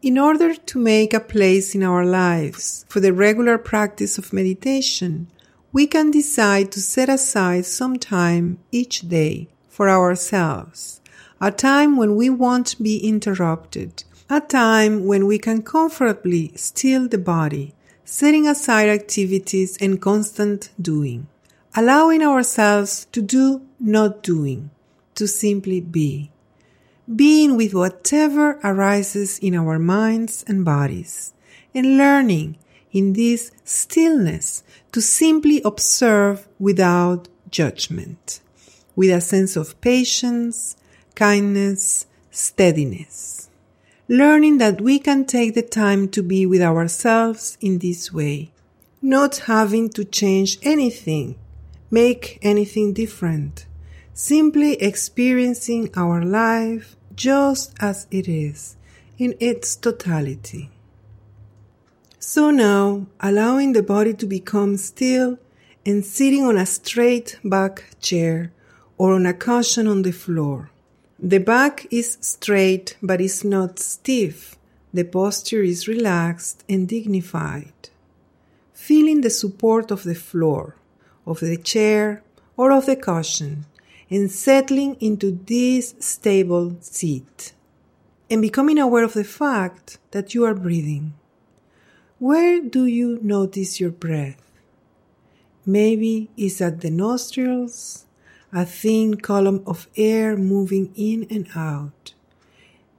In order to make a place in our lives for the regular practice of meditation, we can decide to set aside some time each day for ourselves, a time when we won't be interrupted, a time when we can comfortably still the body, setting aside activities and constant doing, allowing ourselves to do not doing, to simply be being with whatever arises in our minds and bodies, and learning in this stillness to simply observe without judgment, with a sense of patience, kindness, steadiness. Learning that we can take the time to be with ourselves in this way, not having to change anything, make anything different, simply experiencing our life just as it is in its totality. So now, allowing the body to become still and sitting on a straight back chair or on a cushion on the floor. The back is straight but is not stiff. The posture is relaxed and dignified. Feeling the support of the floor, of the chair, or of the cushion and settling into this stable seat and becoming aware of the fact that you are breathing. Where do you notice your breath? Maybe it's at the nostrils, a thin column of air moving in and out.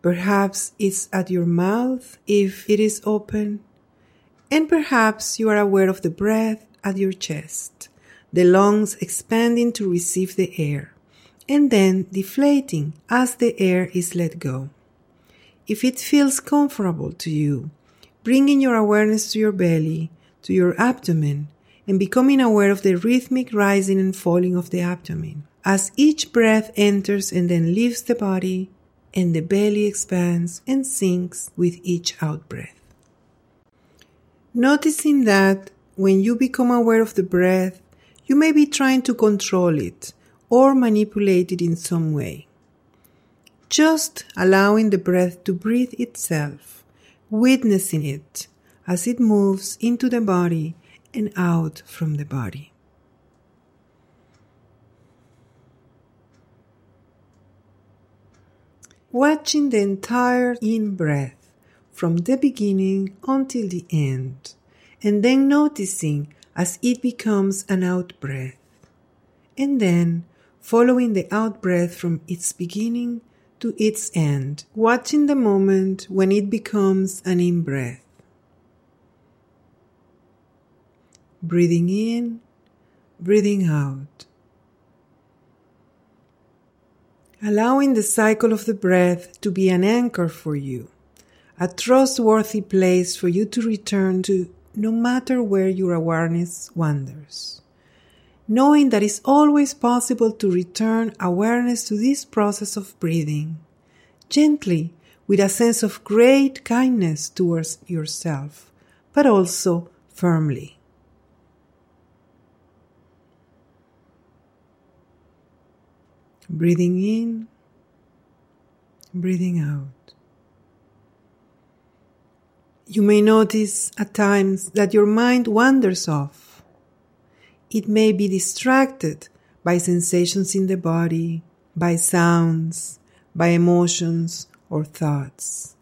Perhaps it's at your mouth if it is open. And perhaps you are aware of the breath at your chest, the lungs expanding to receive the air and then deflating as the air is let go. If it feels comfortable to you, bringing your awareness to your belly, to your abdomen, and becoming aware of the rhythmic rising and falling of the abdomen. As each breath enters and then leaves the body, and the belly expands and sinks with each out breath. Noticing that when you become aware of the breath, you may be trying to control it or manipulated in some way. Just allowing the breath to breathe itself, witnessing it as it moves into the body and out from the body. Watching the entire in breath from the beginning until the end, and then noticing as it becomes an out breath, and then following the out breath from its beginning to its end, watching the moment when it becomes an in breath. Breathing in, breathing out. Allowing the cycle of the breath to be an anchor for you, a trustworthy place for you to return to no matter where your awareness wanders knowing that it's always possible to return awareness to this process of breathing, gently, with a sense of great kindness towards yourself, but also firmly. Breathing in, breathing out. You may notice at times that your mind wanders off it may be distracted by sensations in the body, by sounds, by emotions or thoughts.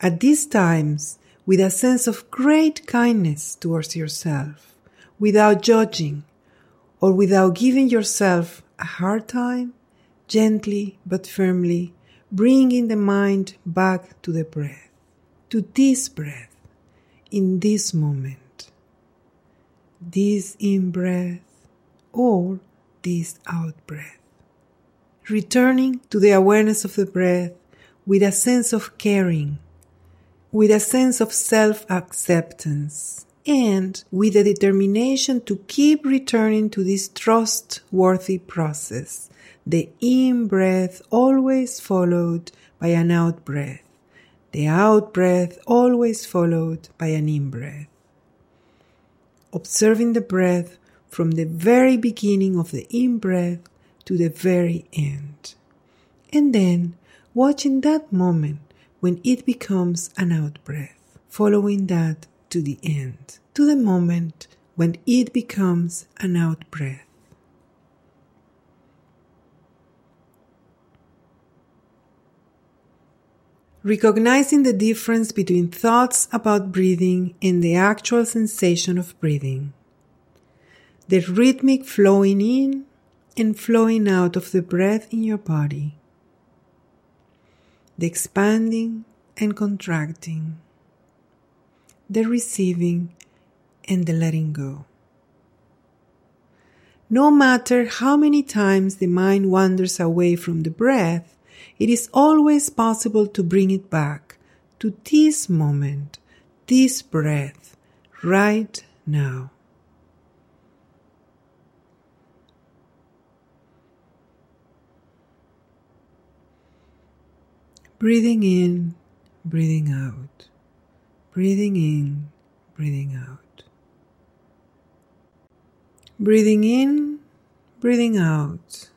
At these times, with a sense of great kindness towards yourself, without judging or without giving yourself a hard time, gently but firmly bringing the mind back to the breath, to this breath, in this moment this in breath or this out breath. Returning to the awareness of the breath with a sense of caring, with a sense of self acceptance, and with a determination to keep returning to this trustworthy process, the in breath always followed by an out breath, the out breath always followed by an in breath observing the breath from the very beginning of the in breath to the very end. And then watching that moment when it becomes an out breath, following that to the end, to the moment when it becomes an out breath. Recognizing the difference between thoughts about breathing and the actual sensation of breathing. The rhythmic flowing in and flowing out of the breath in your body. The expanding and contracting. The receiving and the letting go. No matter how many times the mind wanders away from the breath, it is always possible to bring it back to this moment, this breath, right now. Breathing in, breathing out. Breathing in, breathing out. Breathing in, breathing out.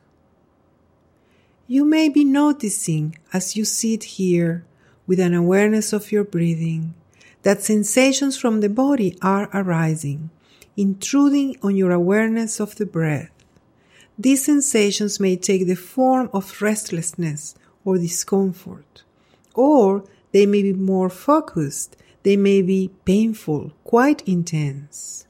You may be noticing as you sit here with an awareness of your breathing that sensations from the body are arising, intruding on your awareness of the breath. These sensations may take the form of restlessness or discomfort, or they may be more focused, they may be painful, quite intense.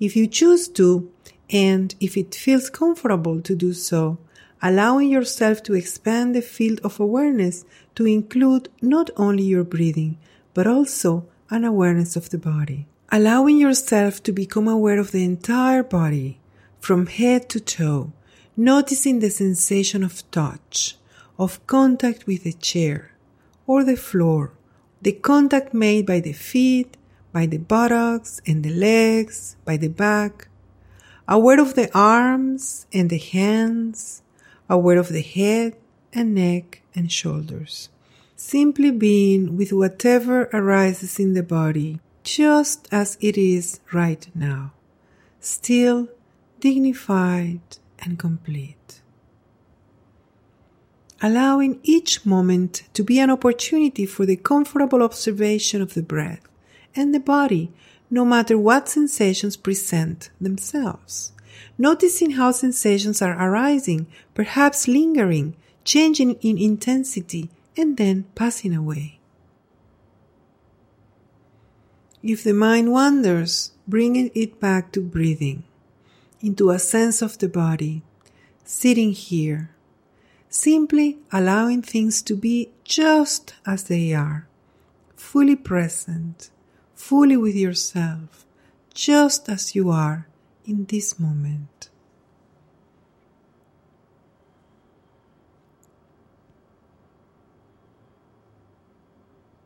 If you choose to, and if it feels comfortable to do so, allowing yourself to expand the field of awareness to include not only your breathing, but also an awareness of the body. Allowing yourself to become aware of the entire body, from head to toe, noticing the sensation of touch, of contact with the chair or the floor, the contact made by the feet, by the buttocks and the legs, by the back, aware of the arms and the hands, aware of the head and neck and shoulders. Simply being with whatever arises in the body just as it is right now, still dignified and complete. Allowing each moment to be an opportunity for the comfortable observation of the breath and the body, no matter what sensations present themselves noticing how sensations are arising, perhaps lingering, changing in intensity, and then passing away. If the mind wanders, bringing it back to breathing, into a sense of the body, sitting here, simply allowing things to be just as they are, fully present, fully with yourself, just as you are in this moment.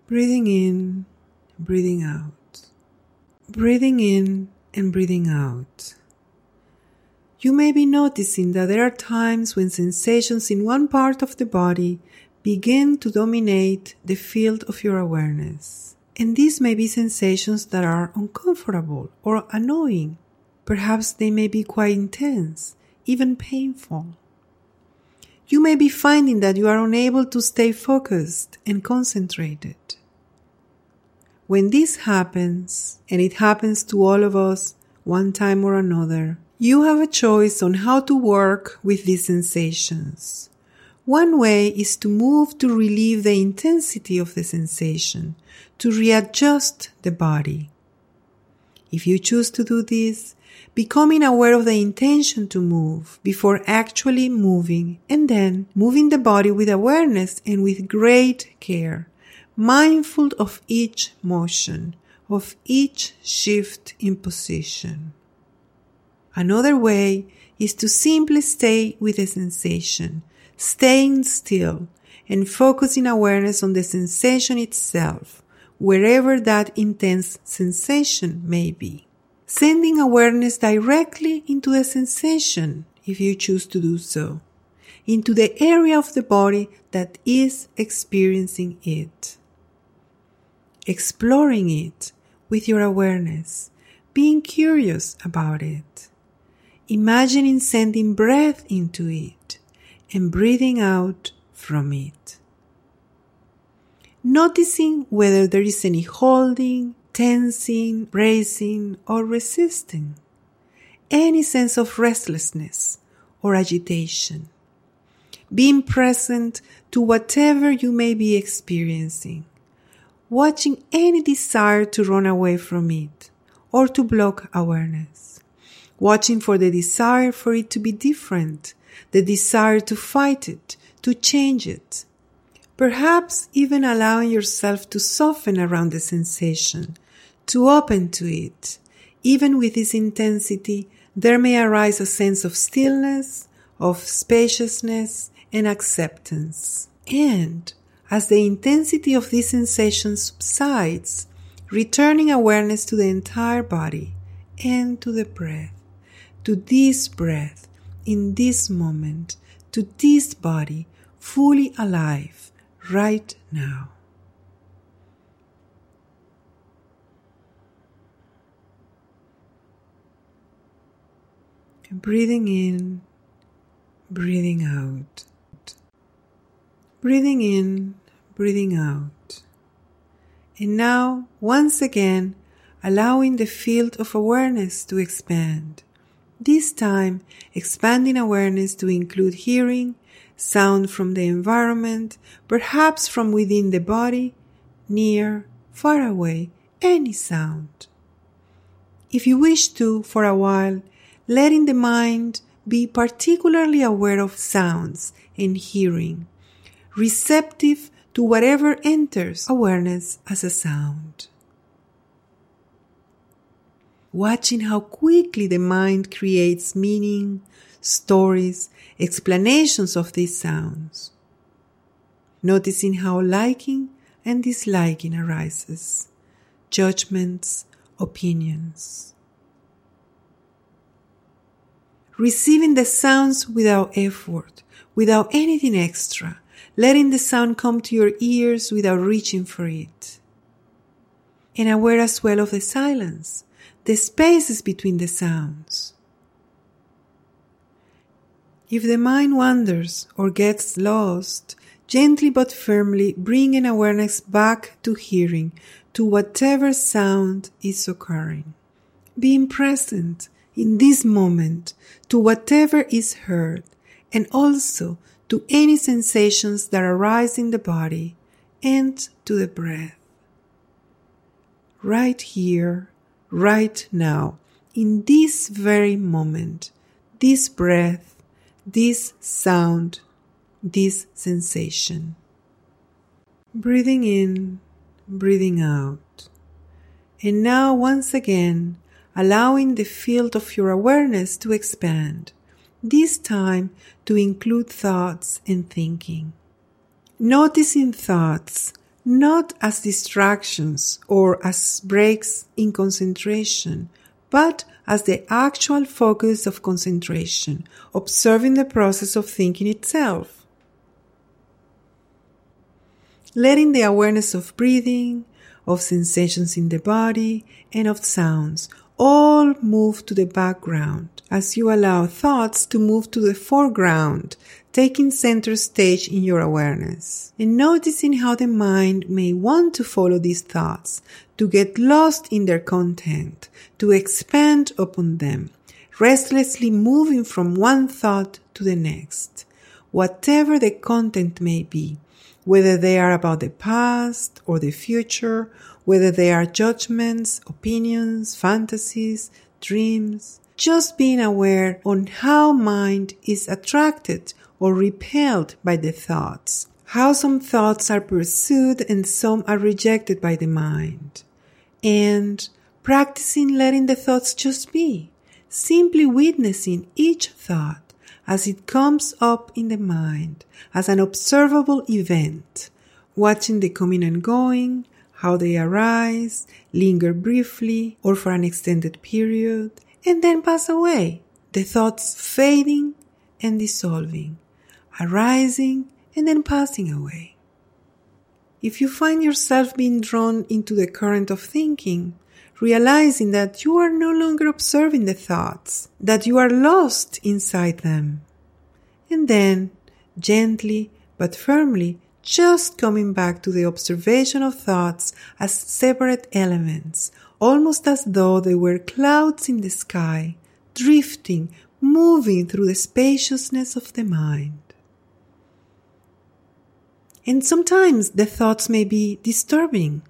Breathing in, breathing out. Breathing in and breathing out. You may be noticing that there are times when sensations in one part of the body begin to dominate the field of your awareness. And these may be sensations that are uncomfortable or annoying Perhaps they may be quite intense, even painful. You may be finding that you are unable to stay focused and concentrated. When this happens, and it happens to all of us one time or another, you have a choice on how to work with these sensations. One way is to move to relieve the intensity of the sensation, to readjust the body. If you choose to do this, becoming aware of the intention to move before actually moving and then moving the body with awareness and with great care, mindful of each motion, of each shift in position. Another way is to simply stay with the sensation, staying still and focusing awareness on the sensation itself, wherever that intense sensation may be sending awareness directly into the sensation if you choose to do so, into the area of the body that is experiencing it. Exploring it with your awareness, being curious about it, imagining sending breath into it and breathing out from it. Noticing whether there is any holding, tensing, bracing, or resisting, any sense of restlessness or agitation. Being present to whatever you may be experiencing, watching any desire to run away from it or to block awareness, watching for the desire for it to be different, the desire to fight it, to change it. Perhaps even allowing yourself to soften around the sensation, to open to it. Even with this intensity, there may arise a sense of stillness, of spaciousness, and acceptance. And as the intensity of this sensation subsides, returning awareness to the entire body and to the breath, to this breath, in this moment, to this body, fully alive, right now. breathing in, breathing out. Breathing in, breathing out. And now, once again, allowing the field of awareness to expand. This time, expanding awareness to include hearing, sound from the environment, perhaps from within the body, near, far away, any sound. If you wish to, for a while, letting the mind be particularly aware of sounds and hearing, receptive to whatever enters awareness as a sound. Watching how quickly the mind creates meaning, stories, explanations of these sounds. Noticing how liking and disliking arises, judgments, opinions receiving the sounds without effort, without anything extra, letting the sound come to your ears without reaching for it. And aware as well of the silence, the spaces between the sounds. If the mind wanders or gets lost, gently but firmly bring an awareness back to hearing, to whatever sound is occurring. Being present in this moment to whatever is heard and also to any sensations that arise in the body and to the breath. Right here, right now, in this very moment, this breath, this sound, this sensation. Breathing in, breathing out. And now once again, allowing the field of your awareness to expand, this time to include thoughts and thinking. Noticing thoughts not as distractions or as breaks in concentration, but as the actual focus of concentration, observing the process of thinking itself. Letting the awareness of breathing, of sensations in the body, and of sounds all move to the background as you allow thoughts to move to the foreground, taking center stage in your awareness and noticing how the mind may want to follow these thoughts, to get lost in their content, to expand upon them, restlessly moving from one thought to the next, whatever the content may be, whether they are about the past or the future whether they are judgments, opinions, fantasies, dreams, just being aware on how mind is attracted or repelled by the thoughts, how some thoughts are pursued and some are rejected by the mind, and practicing letting the thoughts just be, simply witnessing each thought as it comes up in the mind as an observable event, watching the coming and going, how they arise, linger briefly or for an extended period, and then pass away, the thoughts fading and dissolving, arising and then passing away. If you find yourself being drawn into the current of thinking, realizing that you are no longer observing the thoughts, that you are lost inside them, and then gently but firmly just coming back to the observation of thoughts as separate elements, almost as though they were clouds in the sky, drifting, moving through the spaciousness of the mind. And sometimes the thoughts may be disturbing,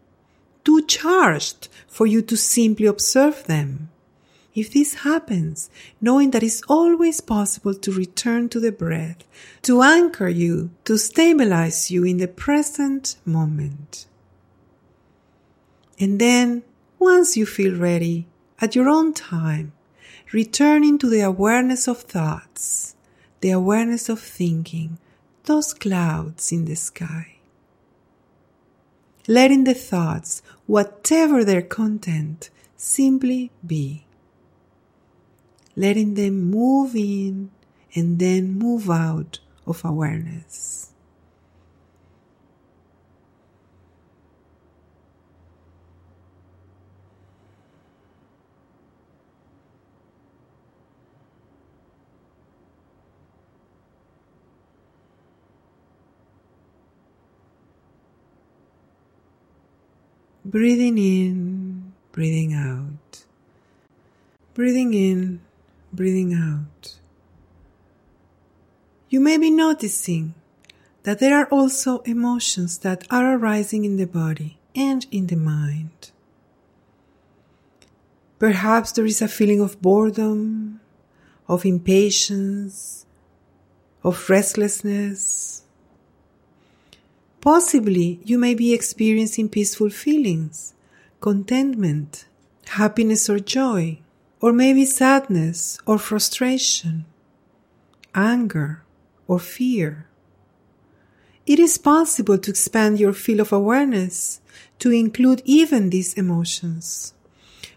too charged for you to simply observe them. If this happens, knowing that it's always possible to return to the breath, to anchor you, to stabilize you in the present moment. And then, once you feel ready, at your own time, returning to the awareness of thoughts, the awareness of thinking, those clouds in the sky. Letting the thoughts, whatever their content, simply be. Letting them move in and then move out of awareness. Breathing in, breathing out. Breathing in, breathing out. You may be noticing that there are also emotions that are arising in the body and in the mind. Perhaps there is a feeling of boredom, of impatience, of restlessness, Possibly you may be experiencing peaceful feelings, contentment, happiness or joy, or maybe sadness or frustration, anger or fear. It is possible to expand your field of awareness to include even these emotions.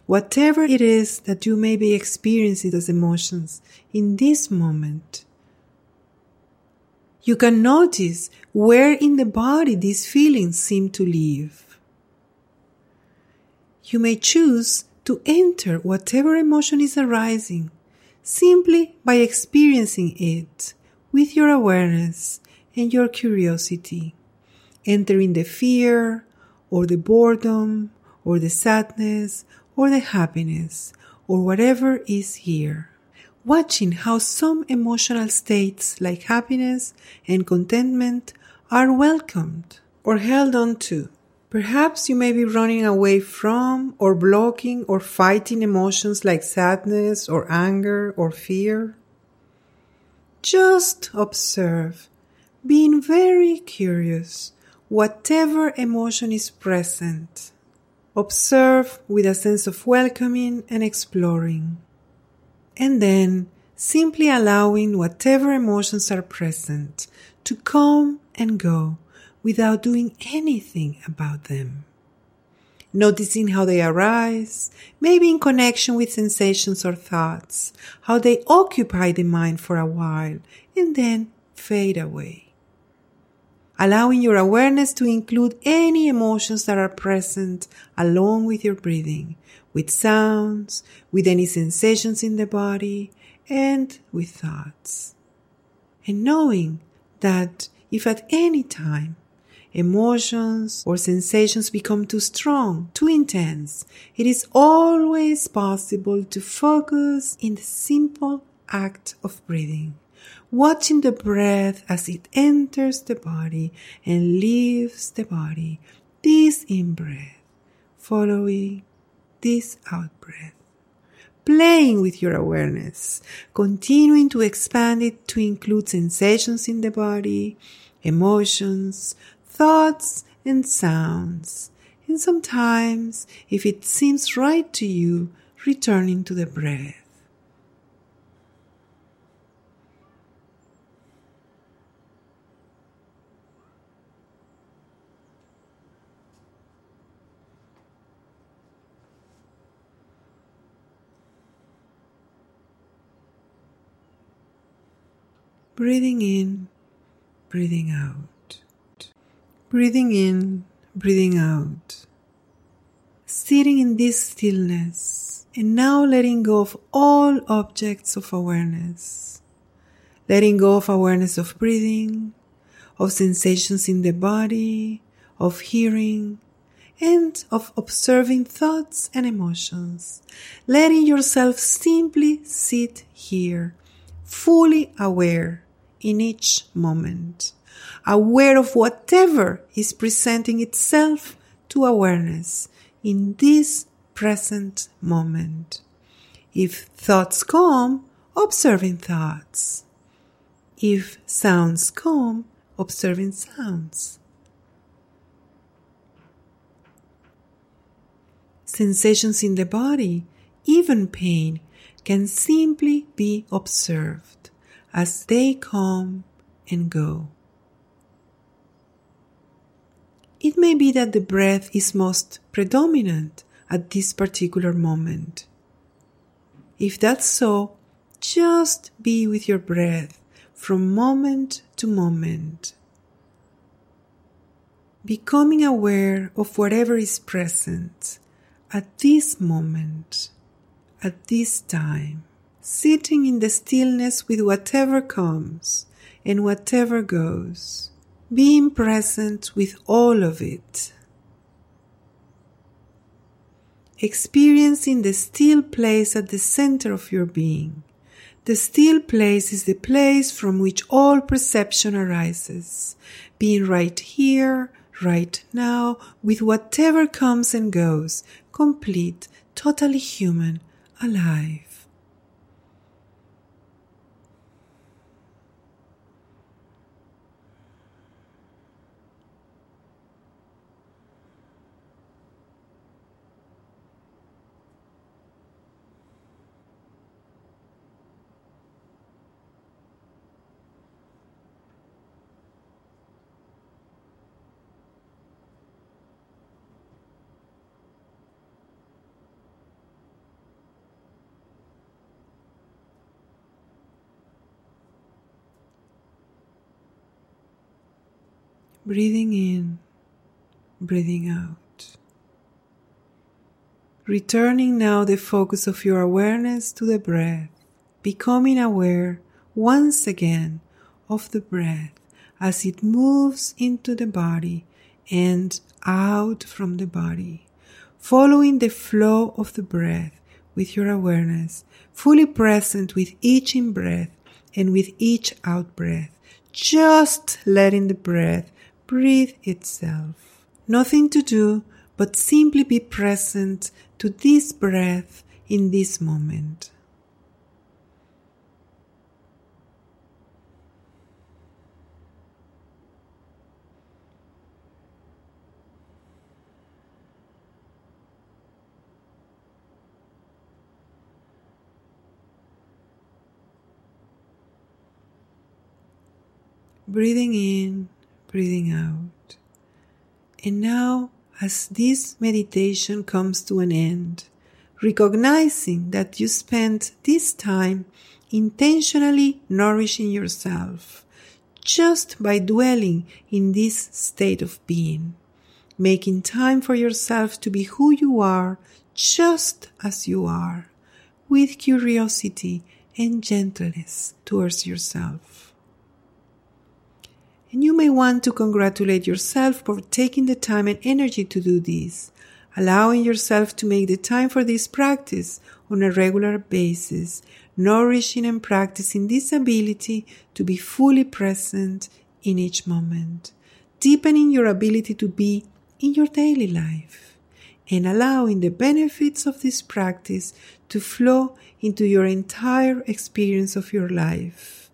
Whatever it is that you may be experiencing as emotions in this moment, you can notice where in the body these feelings seem to live. You may choose to enter whatever emotion is arising simply by experiencing it with your awareness and your curiosity, entering the fear or the boredom or the sadness or the happiness or whatever is here watching how some emotional states like happiness and contentment are welcomed or held on to. Perhaps you may be running away from or blocking or fighting emotions like sadness or anger or fear. Just observe, being very curious, whatever emotion is present. Observe with a sense of welcoming and exploring and then simply allowing whatever emotions are present to come and go without doing anything about them. Noticing how they arise, maybe in connection with sensations or thoughts, how they occupy the mind for a while and then fade away. Allowing your awareness to include any emotions that are present along with your breathing, with sounds, with any sensations in the body, and with thoughts. And knowing that if at any time emotions or sensations become too strong, too intense, it is always possible to focus in the simple act of breathing, watching the breath as it enters the body and leaves the body, this in breath, following this out breath. Playing with your awareness, continuing to expand it to include sensations in the body, emotions, thoughts, and sounds. And sometimes, if it seems right to you, returning to the breath. Breathing in, breathing out, breathing in, breathing out, sitting in this stillness and now letting go of all objects of awareness, letting go of awareness of breathing, of sensations in the body, of hearing, and of observing thoughts and emotions, letting yourself simply sit here, fully aware in each moment, aware of whatever is presenting itself to awareness in this present moment. If thoughts come, observing thoughts. If sounds come, observing sounds. Sensations in the body, even pain, can simply be observed as they come and go. It may be that the breath is most predominant at this particular moment. If that's so, just be with your breath from moment to moment. Becoming aware of whatever is present at this moment, at this time, sitting in the stillness with whatever comes and whatever goes, being present with all of it. Experiencing the still place at the center of your being the still place is the place from which all perception arises, being right here, right now, with whatever comes and goes, complete, totally human, alive. Breathing in, breathing out. Returning now the focus of your awareness to the breath, becoming aware once again of the breath as it moves into the body and out from the body, following the flow of the breath with your awareness, fully present with each in breath and with each out breath, just letting the breath breathe itself. Nothing to do but simply be present to this breath in this moment. Breathing in breathing out. And now, as this meditation comes to an end, recognizing that you spent this time intentionally nourishing yourself just by dwelling in this state of being, making time for yourself to be who you are just as you are, with curiosity and gentleness towards yourself. And you may want to congratulate yourself for taking the time and energy to do this, allowing yourself to make the time for this practice on a regular basis, nourishing and practicing this ability to be fully present in each moment, deepening your ability to be in your daily life, and allowing the benefits of this practice to flow into your entire experience of your life.